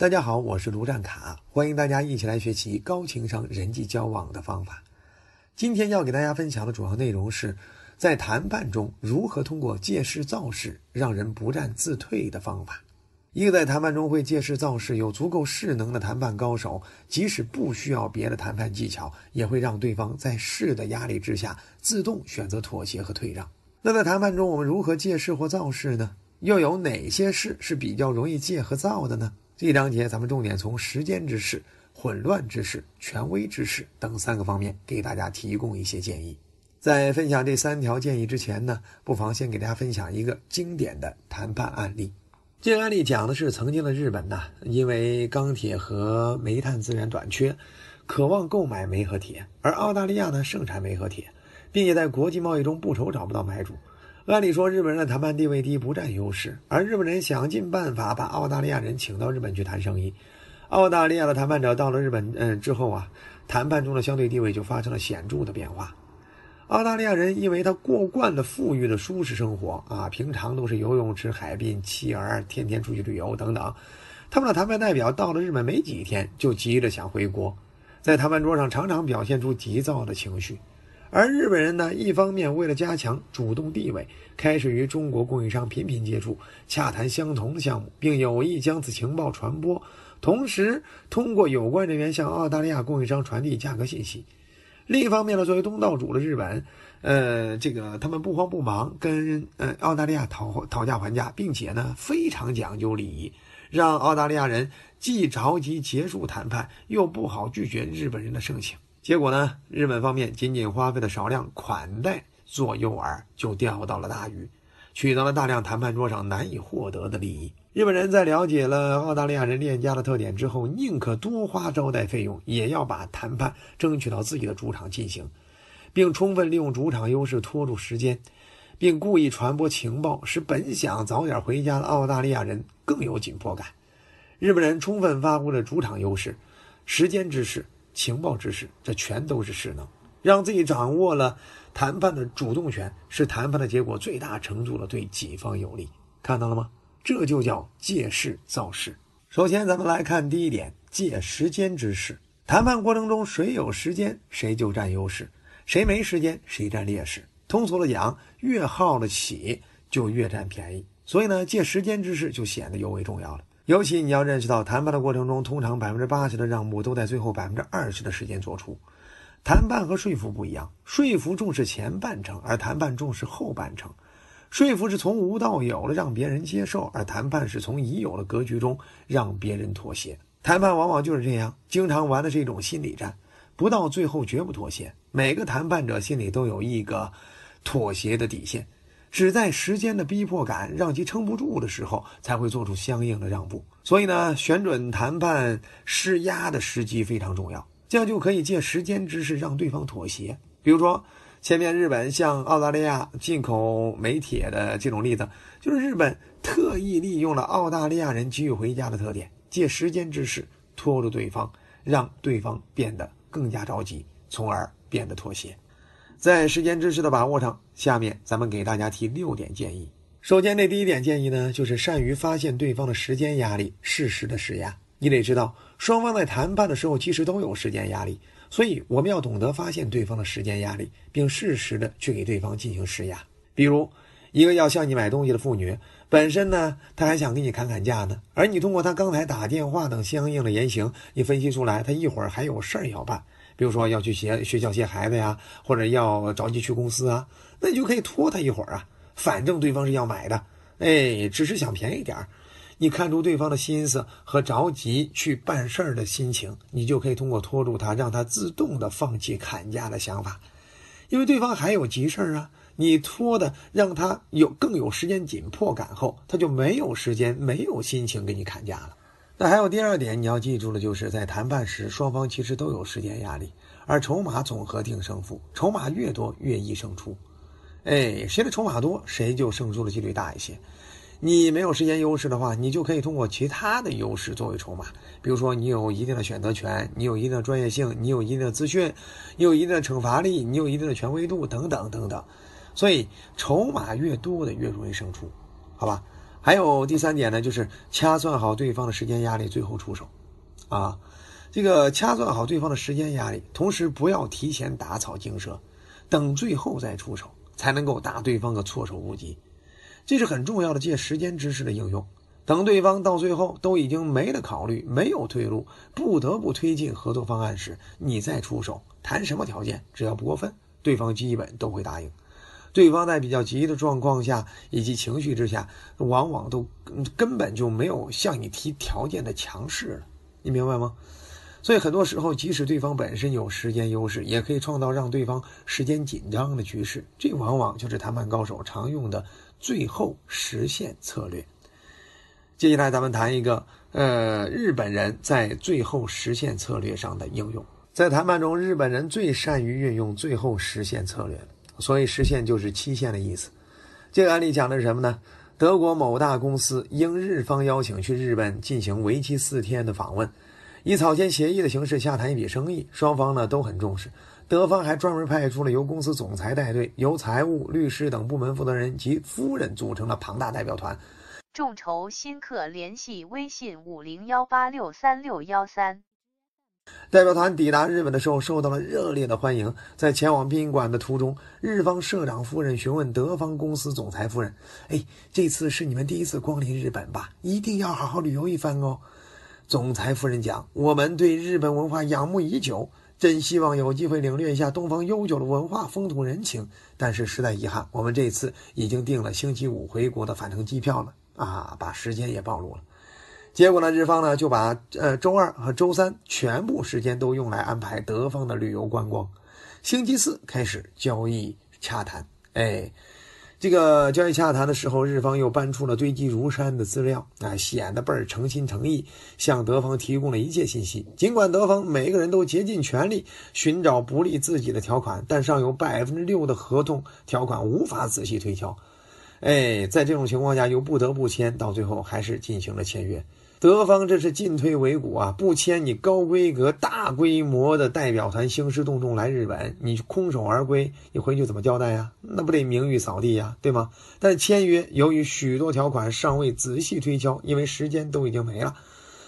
大家好，我是卢占卡，欢迎大家一起来学习高情商人际交往的方法。今天要给大家分享的主要内容是在谈判中如何通过借势造势让人不战自退的方法。一个在谈判中会借势造势、有足够势能的谈判高手，即使不需要别的谈判技巧，也会让对方在势的压力之下自动选择妥协和退让。那在谈判中，我们如何借势或造势呢？又有哪些事是比较容易借和造的呢？这一章节咱们重点从时间之势、混乱之势、权威之势等三个方面给大家提供一些建议。在分享这三条建议之前呢，不妨先给大家分享一个经典的谈判案例。这个案例讲的是曾经的日本呐，因为钢铁和煤炭资源短缺，渴望购买煤和铁，而澳大利亚呢盛产煤和铁，并且在国际贸易中不愁找不到买主。按理说，日本人的谈判地位低，不占优势，而日本人想尽办法把澳大利亚人请到日本去谈生意。澳大利亚的谈判者到了日本，嗯，之后啊，谈判中的相对地位就发生了显著的变化。澳大利亚人因为他过惯了富裕的舒适生活啊，平常都是游泳池、海滨、妻儿，天天出去旅游等等。他们的谈判代表到了日本没几天，就急着想回国，在谈判桌上常常表现出急躁的情绪。而日本人呢，一方面为了加强主动地位，开始与中国供应商频频接触，洽谈相同的项目，并有意将此情报传播；同时，通过有关人员向澳大利亚供应商传递价格信息。另一方面呢，作为东道主的日本，呃，这个他们不慌不忙跟呃澳大利亚讨讨价还价，并且呢非常讲究礼仪，让澳大利亚人既着急结束谈判，又不好拒绝日本人的盛情。结果呢？日本方面仅仅花费了少量款待做诱饵，就钓到了大鱼，取得了大量谈判桌上难以获得的利益。日本人在了解了澳大利亚人链家的特点之后，宁可多花招待费用，也要把谈判争取到自己的主场进行，并充分利用主场优势拖住时间，并故意传播情报，使本想早点回家的澳大利亚人更有紧迫感。日本人充分发挥了主场优势，时间之势。情报知识，这全都是势能，让自己掌握了谈判的主动权，使谈判的结果最大程度的对己方有利。看到了吗？这就叫借势造势。首先，咱们来看第一点，借时间之势。谈判过程中，谁有时间，谁就占优势；谁没时间，谁占劣势。通俗的讲，越耗得起，就越占便宜。所以呢，借时间之势就显得尤为重要了。尤其你要认识到，谈判的过程中，通常百分之八十的让步都在最后百分之二十的时间做出。谈判和说服不一样，说服重视前半程，而谈判重视后半程。说服是从无到有的让别人接受，而谈判是从已有的格局中让别人妥协。谈判往往就是这样，经常玩的是一种心理战，不到最后绝不妥协。每个谈判者心里都有一个妥协的底线。只在时间的逼迫感让其撑不住的时候，才会做出相应的让步。所以呢，选准谈判施压的时机非常重要，这样就可以借时间之势让对方妥协。比如说，前面日本向澳大利亚进口煤铁的这种例子，就是日本特意利用了澳大利亚人急于回家的特点，借时间之势拖住对方，让对方变得更加着急，从而变得妥协。在时间知识的把握上，下面咱们给大家提六点建议。首先，这第一点建议呢，就是善于发现对方的时间压力，适时的施压。你得知道，双方在谈判的时候其实都有时间压力，所以我们要懂得发现对方的时间压力，并适时的去给对方进行施压。比如，一个要向你买东西的妇女，本身呢，她还想跟你砍砍价呢，而你通过她刚才打电话等相应的言行，你分析出来，她一会儿还有事儿要办。比如说要去学学校接孩子呀，或者要着急去公司啊，那你就可以拖他一会儿啊。反正对方是要买的，哎，只是想便宜点儿。你看出对方的心思和着急去办事儿的心情，你就可以通过拖住他，让他自动的放弃砍价的想法，因为对方还有急事儿啊。你拖的让他有更有时间紧迫感后，他就没有时间、没有心情给你砍价了。那还有第二点，你要记住的，就是在谈判时，双方其实都有时间压力，而筹码总和定胜负，筹码越多越易胜出。哎，谁的筹码多，谁就胜出的几率大一些。你没有时间优势的话，你就可以通过其他的优势作为筹码，比如说你有一定的选择权，你有一定的专业性，你有一定的资讯，你有一定的惩罚力，你有一定的权威度等等等等。所以筹码越多的越容易胜出，好吧？还有第三点呢，就是掐算好对方的时间压力，最后出手。啊，这个掐算好对方的时间压力，同时不要提前打草惊蛇，等最后再出手，才能够打对方个措手不及。这是很重要的借时间知识的应用。等对方到最后都已经没了考虑，没有退路，不得不推进合作方案时，你再出手，谈什么条件，只要不过分，对方基本都会答应。对方在比较急的状况下以及情绪之下，往往都根本就没有向你提条件的强势了，你明白吗？所以很多时候，即使对方本身有时间优势，也可以创造让对方时间紧张的局势。这往往就是谈判高手常用的最后实现策略。接下来，咱们谈一个呃，日本人在最后实现策略上的应用。在谈判中，日本人最善于运用最后实现策略所以，实现就是期限的意思。这个案例讲的是什么呢？德国某大公司应日方邀请去日本进行为期四天的访问，以草签协议的形式洽谈一笔生意，双方呢都很重视。德方还专门派出了由公司总裁带队，由财务、律师等部门负责人及夫人组成的庞大代表团。众筹新客联系微信五零幺八六三六幺三。代表团抵达日本的时候，受到了热烈的欢迎。在前往宾馆的途中，日方社长夫人询问德方公司总裁夫人：“哎，这次是你们第一次光临日本吧？一定要好好旅游一番哦。”总裁夫人讲：“我们对日本文化仰慕已久，真希望有机会领略一下东方悠久的文化风土人情。但是实在遗憾，我们这次已经订了星期五回国的返程机票了。”啊，把时间也暴露了。结果呢，日方呢就把呃周二和周三全部时间都用来安排德方的旅游观光。星期四开始交易洽谈。哎，这个交易洽谈的时候，日方又搬出了堆积如山的资料啊，显得倍儿诚心诚意，向德方提供了一切信息。尽管德方每个人都竭尽全力寻找不利自己的条款，但尚有百分之六的合同条款无法仔细推敲。哎，在这种情况下又不得不签，到最后还是进行了签约。德方这是进退维谷啊！不签你高规格、大规模的代表团兴师动众来日本，你空手而归，你回去怎么交代呀？那不得名誉扫地呀，对吗？但签约，由于许多条款尚未仔细推敲，因为时间都已经没了，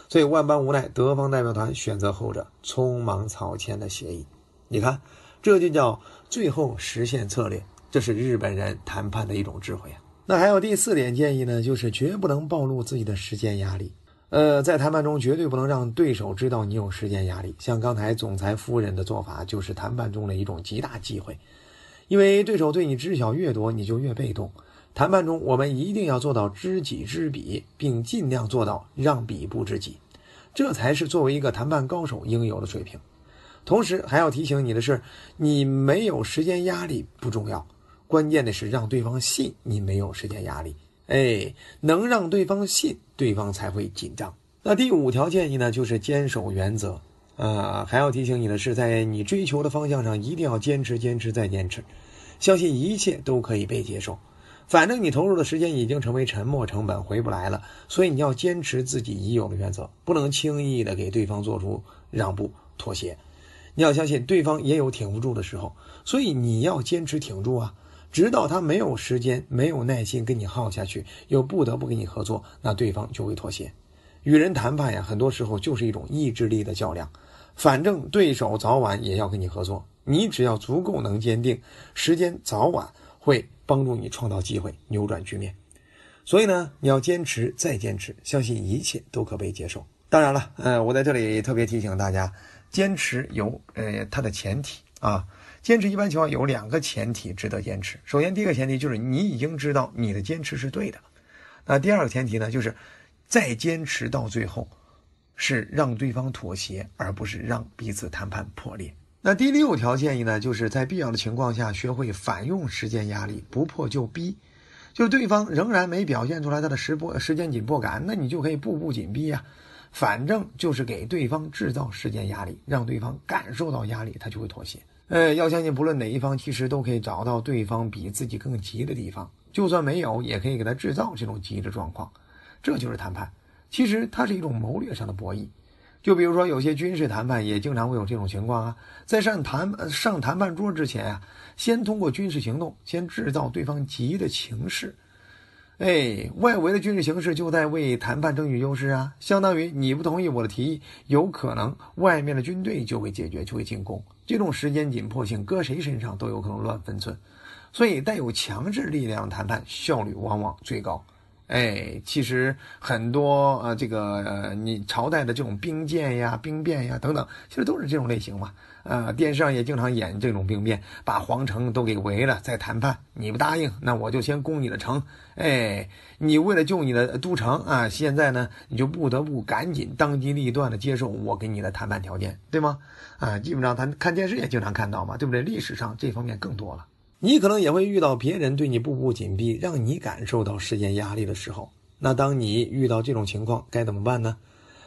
所以万般无奈，德方代表团选择后者，匆忙草签的协议。你看，这就叫最后实现策略，这是日本人谈判的一种智慧啊！那还有第四点建议呢，就是绝不能暴露自己的时间压力。呃，在谈判中绝对不能让对手知道你有时间压力。像刚才总裁夫人的做法，就是谈判中的一种极大忌讳。因为对手对你知晓越多，你就越被动。谈判中，我们一定要做到知己知彼，并尽量做到让彼不知己，这才是作为一个谈判高手应有的水平。同时，还要提醒你的是，你没有时间压力不重要。关键的是让对方信你没有时间压力，哎，能让对方信，对方才会紧张。那第五条建议呢，就是坚守原则。啊，还要提醒你的是，在你追求的方向上一定要坚持、坚持再坚持，相信一切都可以被接受。反正你投入的时间已经成为沉没成本，回不来了，所以你要坚持自己已有的原则，不能轻易的给对方做出让步、妥协。你要相信对方也有挺不住的时候，所以你要坚持挺住啊。直到他没有时间、没有耐心跟你耗下去，又不得不跟你合作，那对方就会妥协。与人谈判呀，很多时候就是一种意志力的较量。反正对手早晚也要跟你合作，你只要足够能坚定，时间早晚会帮助你创造机会，扭转局面。所以呢，你要坚持再坚持，相信一切都可被接受。当然了，呃，我在这里特别提醒大家，坚持有呃它的前提啊。坚持一般情况有两个前提值得坚持。首先，第一个前提就是你已经知道你的坚持是对的。那第二个前提呢，就是再坚持到最后，是让对方妥协，而不是让彼此谈判破裂。那第六条建议呢，就是在必要的情况下学会反用时间压力，不破就逼。就对方仍然没表现出来他的时迫时间紧迫感，那你就可以步步紧逼呀。反正就是给对方制造时间压力，让对方感受到压力，他就会妥协。呃，要相信，不论哪一方，其实都可以找到对方比自己更急的地方。就算没有，也可以给他制造这种急的状况。这就是谈判。其实它是一种谋略上的博弈。就比如说，有些军事谈判也经常会有这种情况啊。在上谈上谈判桌之前啊，先通过军事行动，先制造对方急的情势。哎，外围的军事形势就在为谈判争取优势啊，相当于你不同意我的提议，有可能外面的军队就会解决，就会进攻。这种时间紧迫性，搁谁身上都有可能乱分寸。所以，带有强制力量谈判效率往往最高。哎，其实很多呃，这个呃，你朝代的这种兵谏呀、兵变呀等等，其实都是这种类型嘛。呃，电视上也经常演这种兵变，把皇城都给围了，再谈判。你不答应，那我就先攻你的城。哎，你为了救你的都城啊，现在呢，你就不得不赶紧当机立断的接受我给你的谈判条件，对吗？啊，基本上咱看电视也经常看到嘛，对不对？历史上这方面更多了。你可能也会遇到别人对你步步紧逼，让你感受到时间压力的时候。那当你遇到这种情况，该怎么办呢？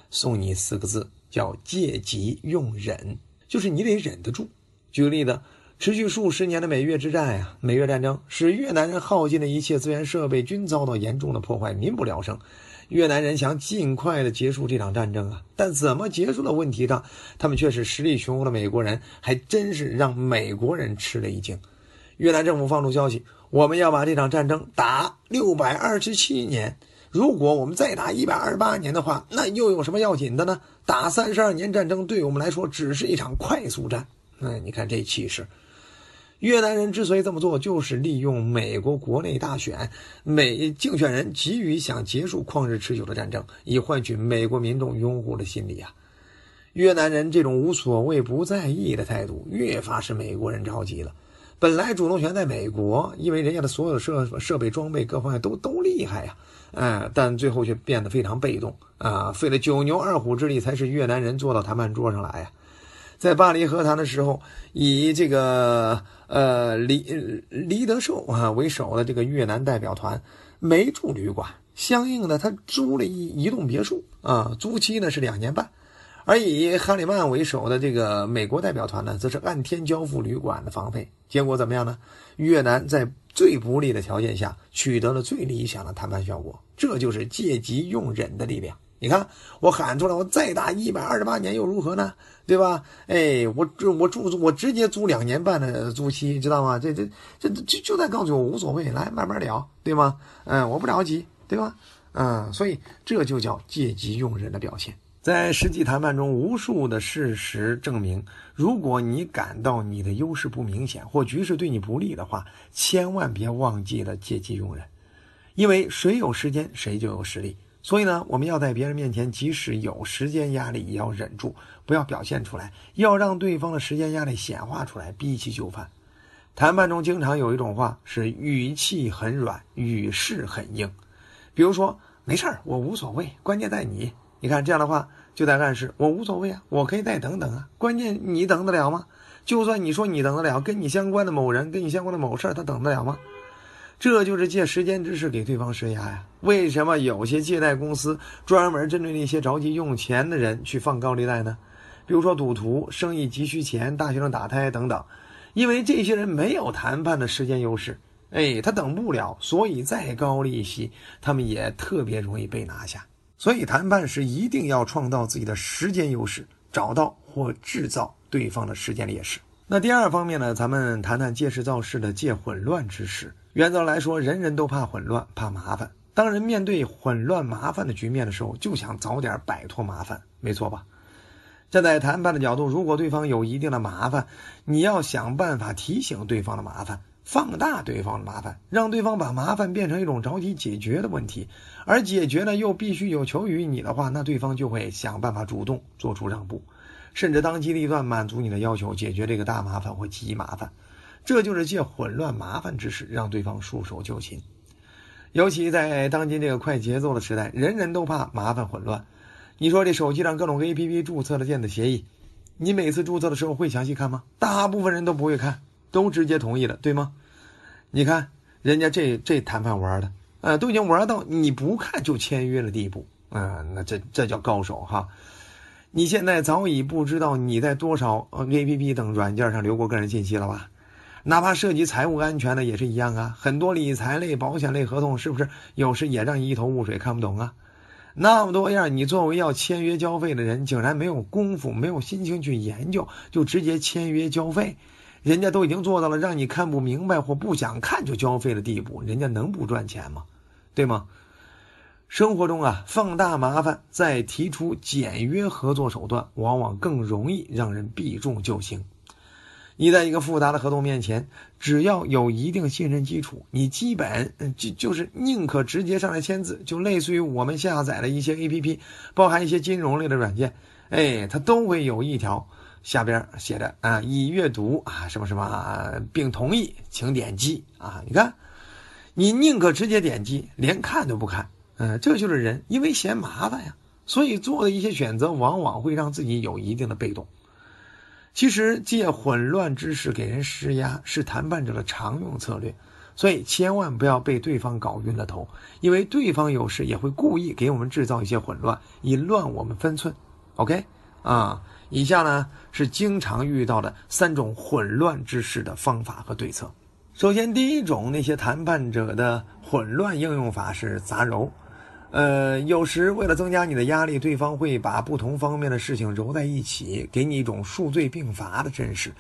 送你四个字，叫借急用忍。就是你得忍得住。举个例子，持续数十年的美越之战呀，美越战争使越南人耗尽的一切资源设备均遭到严重的破坏，民不聊生。越南人想尽快的结束这场战争啊，但怎么结束的问题上，他们却是实力雄厚的美国人，还真是让美国人吃了一惊。越南政府放出消息，我们要把这场战争打六百二十七年。如果我们再打一百二十八年的话，那又有什么要紧的呢？打三十二年战争对我们来说只是一场快速战。嗯，你看这气势。越南人之所以这么做，就是利用美国国内大选，美竞选人急于想结束旷日持久的战争，以换取美国民众拥护的心理啊。越南人这种无所谓、不在意的态度，越发使美国人着急了。本来主动权在美国，因为人家的所有设设备、装备各方面都都厉害呀，哎，但最后却变得非常被动啊，费了九牛二虎之力，才使越南人坐到谈判桌上来呀。在巴黎和谈的时候，以这个呃黎黎德寿啊为首的这个越南代表团没住旅馆，相应的他租了一一栋别墅啊，租期呢是两年半。而以哈里曼为首的这个美国代表团呢，则是按天交付旅馆的房费。结果怎么样呢？越南在最不利的条件下取得了最理想的谈判效果。这就是借机用忍的力量。你看，我喊出来，我再打一百二十八年又如何呢？对吧？哎，我住我住我直接租两年半的租期，知道吗？这这这就就在告诉我无所谓，来慢慢聊，对吗？嗯，我不着急，对吧？嗯，所以这就叫借机用人的表现。在实际谈判中，无数的事实证明，如果你感到你的优势不明显或局势对你不利的话，千万别忘记了借机用人，因为谁有时间，谁就有实力。所以呢，我们要在别人面前，即使有时间压力，也要忍住，不要表现出来，要让对方的时间压力显化出来，逼其就范。谈判中经常有一种话是语气很软，语势很硬，比如说“没事儿，我无所谓，关键在你”。你看这样的话，就在暗示我无所谓啊，我可以再等等啊。关键你等得了吗？就算你说你等得了，跟你相关的某人、跟你相关的某事儿，他等得了吗？这就是借时间之势给对方施压呀。为什么有些借贷公司专门针对那些着急用钱的人去放高利贷呢？比如说赌徒、生意急需钱、大学生打胎等等，因为这些人没有谈判的时间优势，哎，他等不了，所以再高利息，他们也特别容易被拿下。所以谈判时一定要创造自己的时间优势，找到或制造对方的时间劣势。那第二方面呢，咱们谈谈借势造势的借混乱之势。原则来说，人人都怕混乱，怕麻烦。当人面对混乱麻烦的局面的时候，就想早点摆脱麻烦，没错吧？站在谈判的角度，如果对方有一定的麻烦，你要想办法提醒对方的麻烦。放大对方的麻烦，让对方把麻烦变成一种着急解决的问题，而解决呢又必须有求于你的话，那对方就会想办法主动做出让步，甚至当机立断满足你的要求，解决这个大麻烦或急麻烦。这就是借混乱麻烦之势让对方束手就擒。尤其在当今这个快节奏的时代，人人都怕麻烦混乱。你说这手机上各种 APP 注册的电子协议，你每次注册的时候会详细看吗？大部分人都不会看。都直接同意了，对吗？你看人家这这谈判玩的，呃，都已经玩到你不看就签约的地步，啊，那这这叫高手哈！你现在早已不知道你在多少 A P P 等软件上留过个人信息了吧？哪怕涉及财务安全的也是一样啊！很多理财类、保险类合同是不是有时也让你一头雾水，看不懂啊？那么多样，你作为要签约交费的人，竟然没有功夫、没有心情去研究，就直接签约交费？人家都已经做到了让你看不明白或不想看就交费的地步，人家能不赚钱吗？对吗？生活中啊，放大麻烦，再提出简约合作手段，往往更容易让人避重就轻。你在一个复杂的合同面前，只要有一定信任基础，你基本就就是宁可直接上来签字，就类似于我们下载了一些 A P P，包含一些金融类的软件，哎，它都会有一条下边写着啊，已阅读啊什么什么，并同意，请点击啊。你看，你宁可直接点击，连看都不看，嗯，这就是人，因为嫌麻烦呀，所以做的一些选择往往会让自己有一定的被动。其实借混乱之势给人施压是谈判者的常用策略，所以千万不要被对方搞晕了头，因为对方有时也会故意给我们制造一些混乱，以乱我们分寸。OK，啊，以下呢是经常遇到的三种混乱之势的方法和对策。首先，第一种那些谈判者的混乱应用法是杂糅。呃，有时为了增加你的压力，对方会把不同方面的事情揉在一起，给你一种数罪并罚的阵势。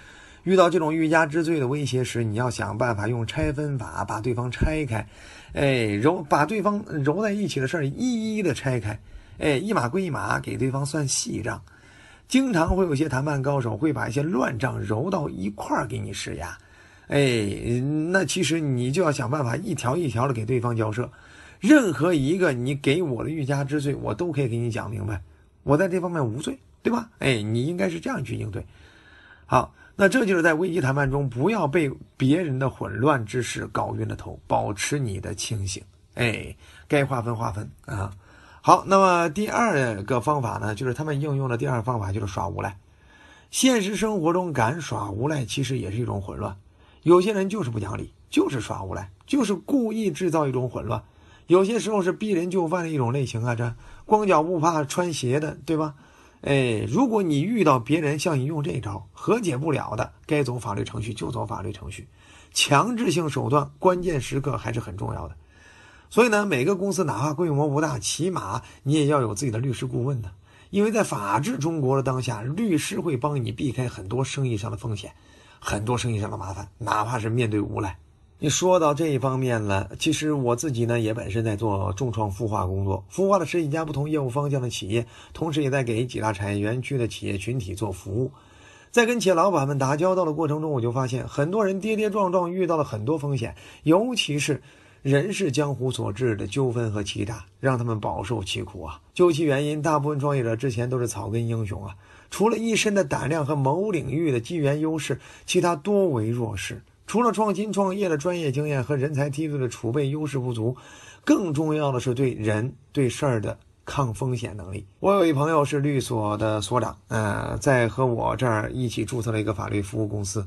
遇到这种欲加之罪的威胁时，你要想办法用拆分法把对方拆开，哎，揉把对方揉在一起的事儿一一的拆开，哎，一码归一码，给对方算细账。经常会有些谈判高手会把一些乱账揉到一块儿给你施压，哎，那其实你就要想办法一条一条的给对方交涉。任何一个你给我的欲加之罪，我都可以给你讲明白，我在这方面无罪，对吧？哎，你应该是这样去应对。好，那这就是在危机谈判中，不要被别人的混乱之事搞晕了头，保持你的清醒。哎，该划分划分啊。好，那么第二个方法呢，就是他们应用的第二个方法就是耍无赖。现实生活中敢耍无赖，其实也是一种混乱。有些人就是不讲理，就是耍无赖，就是故意制造一种混乱。有些时候是逼人就范的一种类型啊，这光脚不怕穿鞋的，对吧？哎，如果你遇到别人向你用这招，和解不了的，该走法律程序就走法律程序，强制性手段关键时刻还是很重要的。所以呢，每个公司哪怕规模不大，起码你也要有自己的律师顾问的，因为在法治中国的当下，律师会帮你避开很多生意上的风险，很多生意上的麻烦，哪怕是面对无赖。你说到这一方面了，其实我自己呢也本身在做重创孵化工作，孵化的十几家不同业务方向的企业，同时也在给几大产业园区的企业群体做服务。在跟企业老板们打交道的过程中，我就发现很多人跌跌撞撞，遇到了很多风险，尤其是人事江湖所致的纠纷和欺诈，让他们饱受其苦啊。究其原因，大部分创业者之前都是草根英雄啊，除了一身的胆量和某领域的机缘优势，其他多为弱势。除了创新创业的专业经验和人才梯队的储备优势不足，更重要的是对人对事儿的抗风险能力。我有一朋友是律所的所长，呃，在和我这儿一起注册了一个法律服务公司。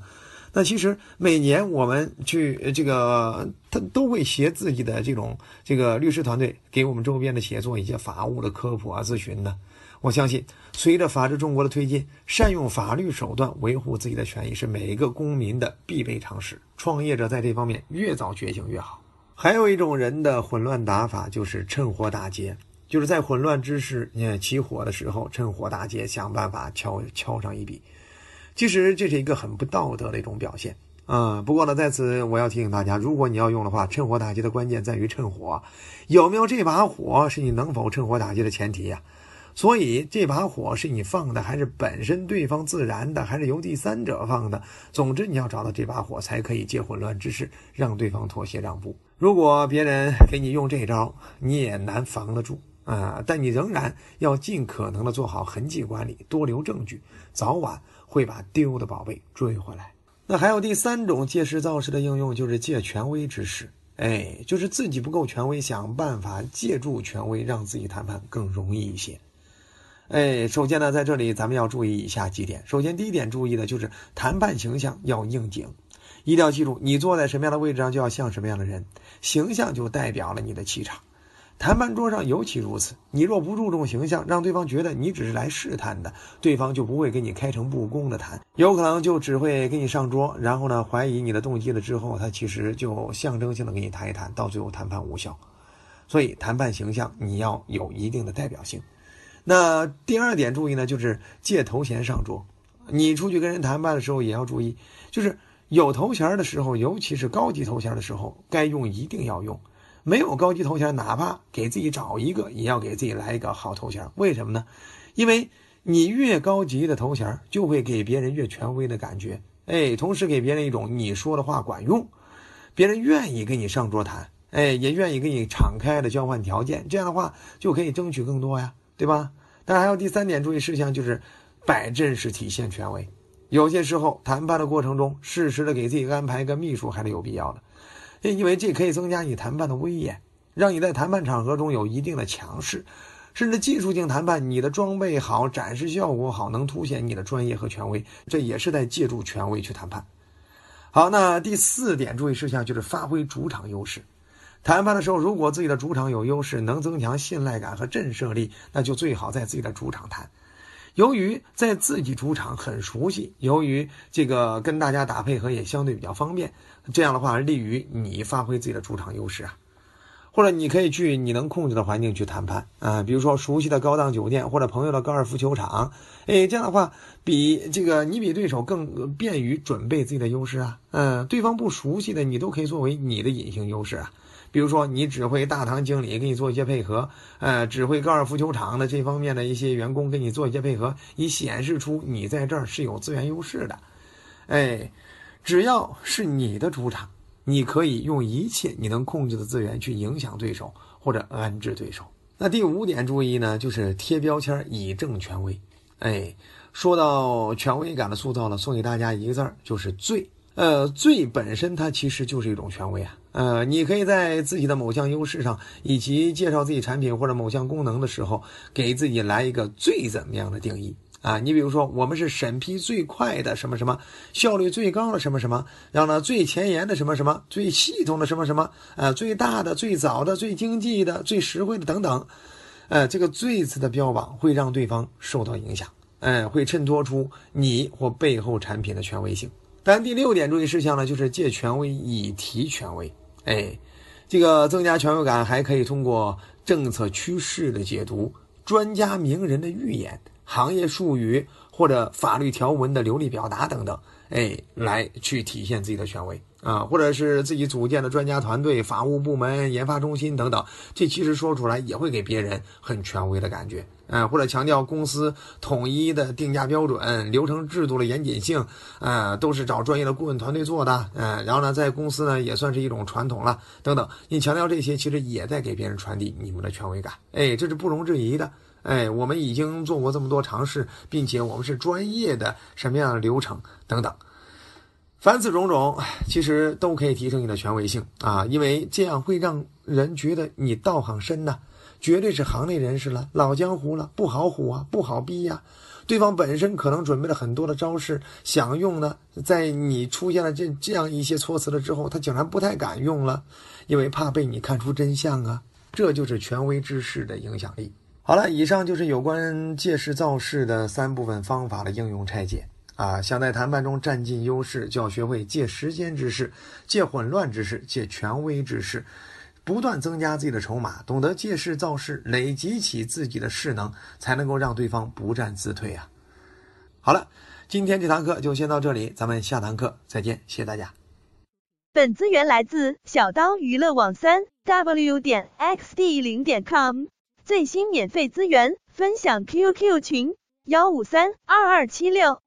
那其实每年我们去这个，他都会携自己的这种这个律师团队给我们周边的企业做一些法务的科普啊咨询的。我相信，随着法治中国的推进，善用法律手段维护自己的权益是每一个公民的必备常识。创业者在这方面越早觉醒越好。还有一种人的混乱打法，就是趁火打劫，就是在混乱之时你起火的时候，趁火打劫，想办法敲敲上一笔。其实这是一个很不道德的一种表现啊。不过呢，在此我要提醒大家，如果你要用的话，趁火打劫的关键在于趁火，有没有这把火是你能否趁火打劫的前提呀。所以这把火是你放的，还是本身对方自燃的，还是由第三者放的？总之，你要找到这把火，才可以借混乱之势让对方妥协让步。如果别人给你用这招，你也难防得住啊！但你仍然要尽可能的做好痕迹管理，多留证据，早晚会把丢的宝贝追回来。那还有第三种借势造势的应用，就是借权威之势。哎，就是自己不够权威，想办法借助权威，让自己谈判更容易一些。哎，首先呢，在这里咱们要注意以下几点。首先，第一点注意的就是谈判形象要应景，一定要记住，你坐在什么样的位置上，就要像什么样的人，形象就代表了你的气场。谈判桌上尤其如此，你若不注重形象，让对方觉得你只是来试探的，对方就不会跟你开诚布公的谈，有可能就只会给你上桌，然后呢，怀疑你的动机了之后，他其实就象征性的跟你谈一谈，到最后谈判无效。所以，谈判形象你要有一定的代表性。那第二点注意呢，就是借头衔上桌。你出去跟人谈判的时候也要注意，就是有头衔的时候，尤其是高级头衔的时候，该用一定要用。没有高级头衔，哪怕给自己找一个，也要给自己来一个好头衔。为什么呢？因为你越高级的头衔，就会给别人越权威的感觉。哎，同时给别人一种你说的话管用，别人愿意跟你上桌谈，哎，也愿意跟你敞开的交换条件。这样的话就可以争取更多呀，对吧？当然还有第三点注意事项，就是摆阵势体现权威。有些时候谈判的过程中，适时的给自己安排一个秘书还是有必要的。因为这可以增加你谈判的威严，让你在谈判场合中有一定的强势，甚至技术性谈判，你的装备好，展示效果好，能凸显你的专业和权威，这也是在借助权威去谈判。好，那第四点注意事项就是发挥主场优势。谈判的时候，如果自己的主场有优势，能增强信赖感和震慑力，那就最好在自己的主场谈。由于在自己主场很熟悉，由于这个跟大家打配合也相对比较方便，这样的话利于你发挥自己的主场优势啊。或者你可以去你能控制的环境去谈判啊，比如说熟悉的高档酒店或者朋友的高尔夫球场，哎，这样的话比这个你比对手更便于准备自己的优势啊。嗯，对方不熟悉的你都可以作为你的隐形优势啊。比如说，你指挥大堂经理给你做一些配合，呃，指挥高尔夫球场的这方面的一些员工给你做一些配合，以显示出你在这儿是有资源优势的。哎，只要是你的主场，你可以用一切你能控制的资源去影响对手或者安置对手。那第五点注意呢，就是贴标签以正权威。哎，说到权威感的塑造呢，送给大家一个字儿，就是最。呃，最本身它其实就是一种权威啊。呃，你可以在自己的某项优势上，以及介绍自己产品或者某项功能的时候，给自己来一个最怎么样的定义啊？你比如说，我们是审批最快的什么什么，效率最高的什么什么，然后呢最前沿的什么什么，最系统的什么什么，呃，最大的、最早的、最经济的、最实惠的等等。呃，这个“最”字的标榜会让对方受到影响，哎，会衬托出你或背后产品的权威性。咱第六点注意事项呢，就是借权威以提权威。哎，这个增加权威感还可以通过政策趋势的解读、专家名人的预言、行业术语或者法律条文的流利表达等等，哎，来去体现自己的权威啊，或者是自己组建的专家团队、法务部门、研发中心等等，这其实说出来也会给别人很权威的感觉。嗯，或者强调公司统一的定价标准、流程制度的严谨性，呃，都是找专业的顾问团队做的，嗯，然后呢，在公司呢也算是一种传统了，等等。你强调这些，其实也在给别人传递你们的权威感，哎，这是不容置疑的，哎，我们已经做过这么多尝试，并且我们是专业的什么样的流程等等，凡此种种，其实都可以提升你的权威性啊，因为这样会让人觉得你道行深呐。绝对是行内人士了，老江湖了，不好唬啊，不好逼呀。对方本身可能准备了很多的招式想用呢，在你出现了这这样一些措辞了之后，他竟然不太敢用了，因为怕被你看出真相啊。这就是权威之势的影响力。好了，以上就是有关借势造势的三部分方法的应用拆解啊。想在谈判中占尽优势，就要学会借时间之势，借混乱之势，借权威之势。不断增加自己的筹码，懂得借势造势，累积起自己的势能，才能够让对方不战自退啊！好了，今天这堂课就先到这里，咱们下堂课再见，谢谢大家。本资源来自小刀娱乐网三 w 点 xd 零点 com，最新免费资源分享 QQ 群幺五三二二七六。